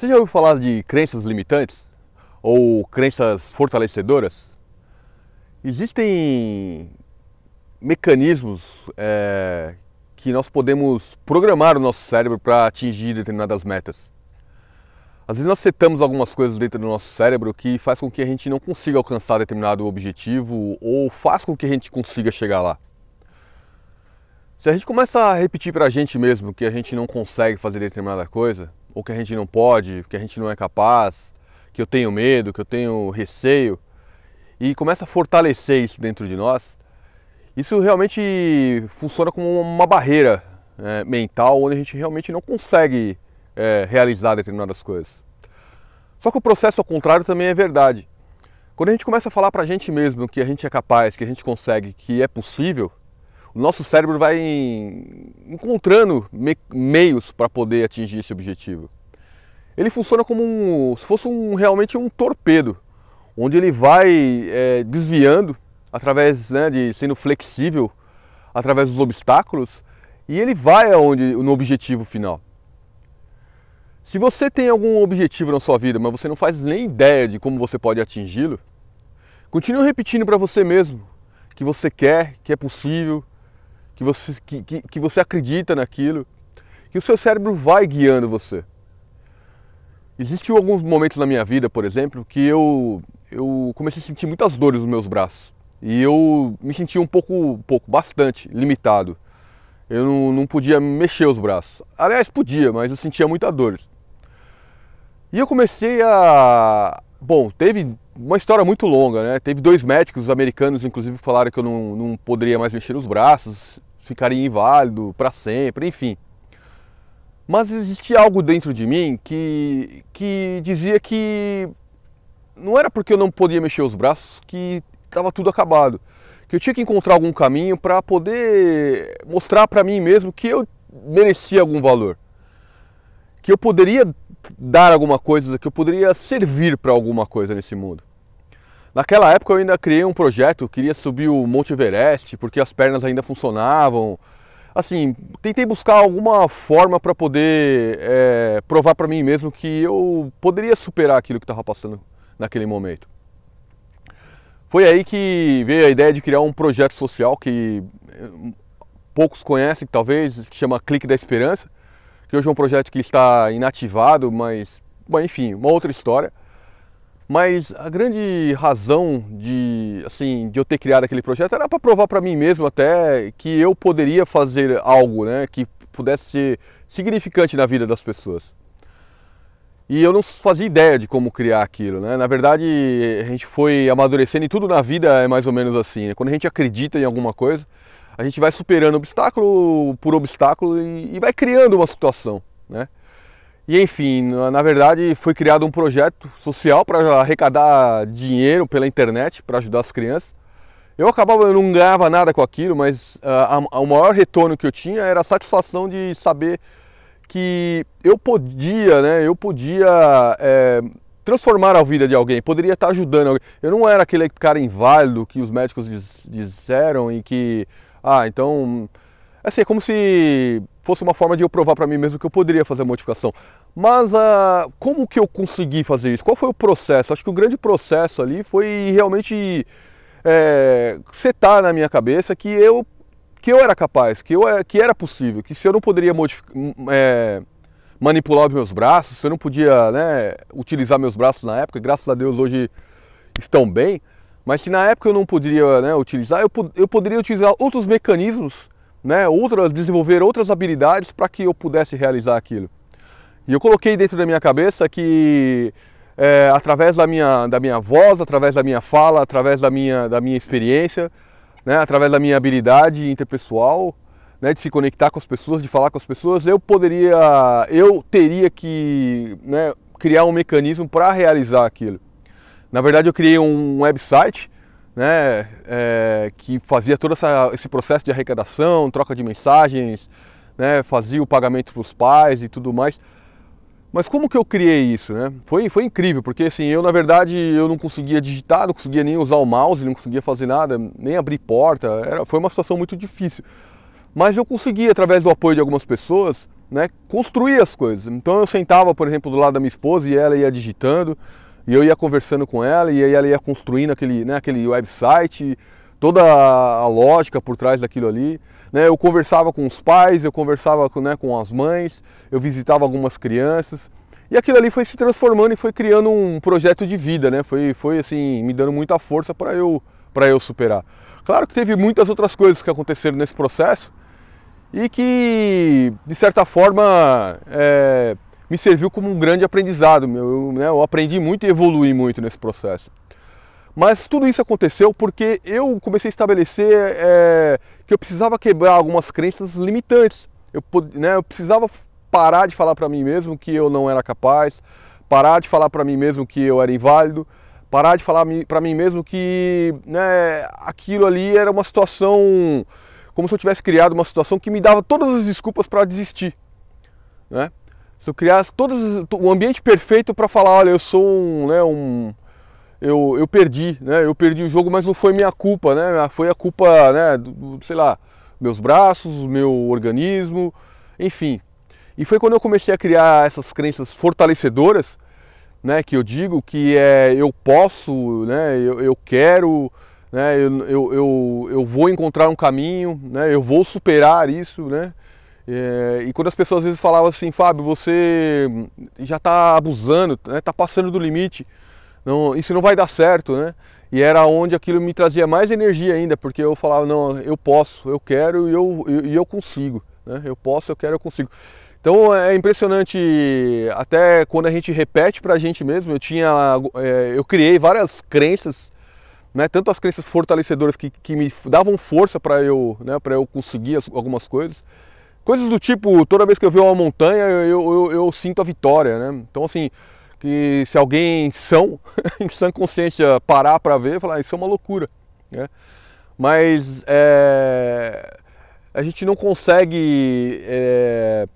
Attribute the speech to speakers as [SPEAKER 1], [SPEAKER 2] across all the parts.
[SPEAKER 1] Você já ouviu falar de crenças limitantes? Ou crenças fortalecedoras? Existem mecanismos é, que nós podemos programar o nosso cérebro para atingir determinadas metas. Às vezes nós setamos algumas coisas dentro do nosso cérebro que faz com que a gente não consiga alcançar determinado objetivo ou faz com que a gente consiga chegar lá. Se a gente começa a repetir para a gente mesmo que a gente não consegue fazer determinada coisa, que a gente não pode, que a gente não é capaz, que eu tenho medo, que eu tenho receio, e começa a fortalecer isso dentro de nós, isso realmente funciona como uma barreira é, mental onde a gente realmente não consegue é, realizar determinadas coisas. Só que o processo ao contrário também é verdade. Quando a gente começa a falar para a gente mesmo que a gente é capaz, que a gente consegue, que é possível, o nosso cérebro vai encontrando me meios para poder atingir esse objetivo. Ele funciona como um, se fosse um, realmente um torpedo, onde ele vai é, desviando através né, de sendo flexível através dos obstáculos e ele vai aonde no objetivo final. Se você tem algum objetivo na sua vida, mas você não faz nem ideia de como você pode atingi-lo, continue repetindo para você mesmo que você quer, que é possível, que você, que, que, que você acredita naquilo, que o seu cérebro vai guiando você. Existem alguns momentos na minha vida, por exemplo, que eu, eu comecei a sentir muitas dores nos meus braços. E eu me sentia um pouco, pouco bastante limitado. Eu não, não podia mexer os braços. Aliás, podia, mas eu sentia muita dor. E eu comecei a. Bom, teve uma história muito longa, né? Teve dois médicos americanos, inclusive, falaram que eu não, não poderia mais mexer os braços ficaria inválido para sempre, enfim. Mas existia algo dentro de mim que, que dizia que não era porque eu não podia mexer os braços que estava tudo acabado. Que eu tinha que encontrar algum caminho para poder mostrar para mim mesmo que eu merecia algum valor. Que eu poderia dar alguma coisa, que eu poderia servir para alguma coisa nesse mundo. Naquela época eu ainda criei um projeto, queria subir o Monte Everest, porque as pernas ainda funcionavam. Assim, tentei buscar alguma forma para poder é, provar para mim mesmo que eu poderia superar aquilo que estava passando naquele momento. Foi aí que veio a ideia de criar um projeto social que é, poucos conhecem, talvez, que chama Clique da Esperança, que hoje é um projeto que está inativado, mas, bom, enfim, uma outra história. Mas a grande razão de, assim, de eu ter criado aquele projeto era para provar para mim mesmo até que eu poderia fazer algo né, que pudesse ser significante na vida das pessoas. E eu não fazia ideia de como criar aquilo. Né? Na verdade, a gente foi amadurecendo e tudo na vida é mais ou menos assim. Né? Quando a gente acredita em alguma coisa, a gente vai superando obstáculo por obstáculo e, e vai criando uma situação. Né? E enfim, na verdade foi criado um projeto social para arrecadar dinheiro pela internet para ajudar as crianças. Eu acabava, eu não ganhava nada com aquilo, mas uh, a, o maior retorno que eu tinha era a satisfação de saber que eu podia, né, eu podia é, transformar a vida de alguém, poderia estar ajudando alguém. Eu não era aquele cara inválido que os médicos diz, disseram e que, ah, então, assim, é como se fosse uma forma de eu provar para mim mesmo que eu poderia fazer a modificação. Mas uh, como que eu consegui fazer isso? Qual foi o processo? Acho que o grande processo ali foi realmente é, setar na minha cabeça que eu, que eu era capaz, que, eu, que era possível, que se eu não poderia é, manipular os meus braços, se eu não podia né, utilizar meus braços na época, graças a Deus hoje estão bem, mas se na época eu não poderia né, utilizar, eu, eu poderia utilizar outros mecanismos né, outras, desenvolver outras habilidades para que eu pudesse realizar aquilo. E eu coloquei dentro da minha cabeça que é, através da minha, da minha voz, através da minha fala, através da minha, da minha experiência, né, através da minha habilidade interpessoal, né, de se conectar com as pessoas, de falar com as pessoas, eu poderia, eu teria que né, criar um mecanismo para realizar aquilo. Na verdade, eu criei um website né, é, que fazia todo essa, esse processo de arrecadação, troca de mensagens, né, fazia o pagamento para os pais e tudo mais. Mas como que eu criei isso, né? Foi, foi incrível, porque assim, eu na verdade eu não conseguia digitar, não conseguia nem usar o mouse, não conseguia fazer nada, nem abrir porta, era, foi uma situação muito difícil. Mas eu consegui, através do apoio de algumas pessoas, né, construir as coisas. Então eu sentava, por exemplo, do lado da minha esposa e ela ia digitando, e eu ia conversando com ela, e aí ela ia construindo aquele, né, aquele website, toda a lógica por trás daquilo ali. Né, eu conversava com os pais, eu conversava com, né, com as mães, eu visitava algumas crianças. E aquilo ali foi se transformando e foi criando um projeto de vida, né? Foi, foi assim, me dando muita força para eu, eu superar. Claro que teve muitas outras coisas que aconteceram nesse processo, e que, de certa forma, é, me serviu como um grande aprendizado. Eu, né, eu aprendi muito e evolui muito nesse processo. Mas tudo isso aconteceu porque eu comecei a estabelecer é, que eu precisava quebrar algumas crenças limitantes. Eu, né, eu precisava parar de falar para mim mesmo que eu não era capaz, parar de falar para mim mesmo que eu era inválido, parar de falar para mim mesmo que né, aquilo ali era uma situação como se eu tivesse criado uma situação que me dava todas as desculpas para desistir. Né? Se eu criasse todos, o ambiente perfeito para falar, olha, eu sou um, né, um eu, eu perdi, né? Eu perdi o jogo, mas não foi minha culpa, né? Foi a culpa, né, do, sei lá, meus braços, meu organismo, enfim. E foi quando eu comecei a criar essas crenças fortalecedoras, né, que eu digo que é eu posso, né, eu, eu quero, né? Eu, eu, eu, eu vou encontrar um caminho, né? eu vou superar isso. Né? É, e quando as pessoas às vezes falavam assim, Fábio, você já está abusando, está né? Tá passando do limite, não, isso não vai dar certo. Né? E era onde aquilo me trazia mais energia ainda, porque eu falava, não, eu posso, eu quero e eu, eu, eu consigo. Né? Eu posso, eu quero, eu consigo. Então é impressionante, até quando a gente repete para a gente mesmo, eu tinha, é, eu criei várias crenças né, tanto as crenças fortalecedoras que, que me davam força para eu, né, eu conseguir as, algumas coisas, coisas do tipo, toda vez que eu vejo uma montanha, eu, eu, eu sinto a vitória, né? Então assim, que se alguém são, em sã consciência parar para ver, falar, ah, isso é uma loucura, né? Mas é, a gente não consegue é,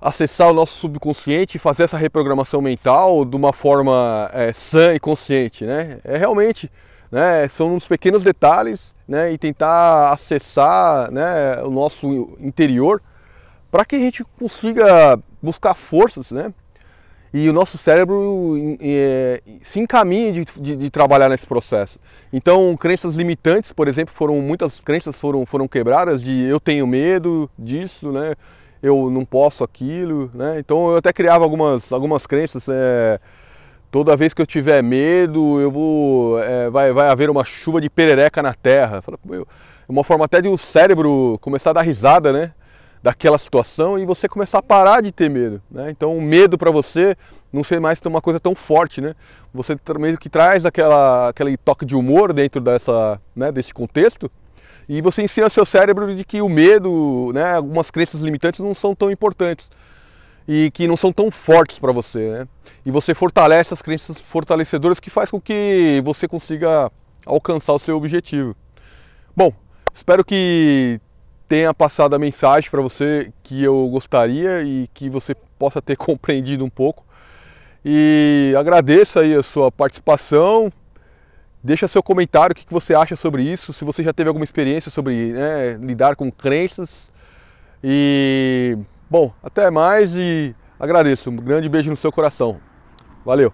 [SPEAKER 1] acessar o nosso subconsciente e fazer essa reprogramação mental de uma forma é, sã e consciente, né? É realmente né? São uns pequenos detalhes, né? E tentar acessar, né? O nosso interior para que a gente consiga buscar forças, né? E o nosso cérebro é, se encaminhe de, de, de, trabalhar nesse processo. Então, crenças limitantes, por exemplo, foram muitas crenças foram, foram quebradas de eu tenho medo disso, né? Eu não posso aquilo, né? Então, eu até criava algumas, algumas crenças. É, toda vez que eu tiver medo, eu vou, é, vai, vai haver uma chuva de perereca na terra. É uma forma até de o cérebro começar a dar risada, né? Daquela situação e você começar a parar de ter medo. Né? Então o medo para você não ser mais uma coisa tão forte, né? Você meio que traz aquela, aquele toque de humor dentro dessa, né, desse contexto e você ensina seu cérebro de que o medo, né, algumas crenças limitantes não são tão importantes e que não são tão fortes para você, né? E você fortalece as crenças fortalecedoras que faz com que você consiga alcançar o seu objetivo. Bom, espero que tenha passado a mensagem para você que eu gostaria e que você possa ter compreendido um pouco. E agradeço aí a sua participação. Deixa seu comentário, o que você acha sobre isso, se você já teve alguma experiência sobre né, lidar com crenças. E Bom, até mais e agradeço. Um grande beijo no seu coração. Valeu!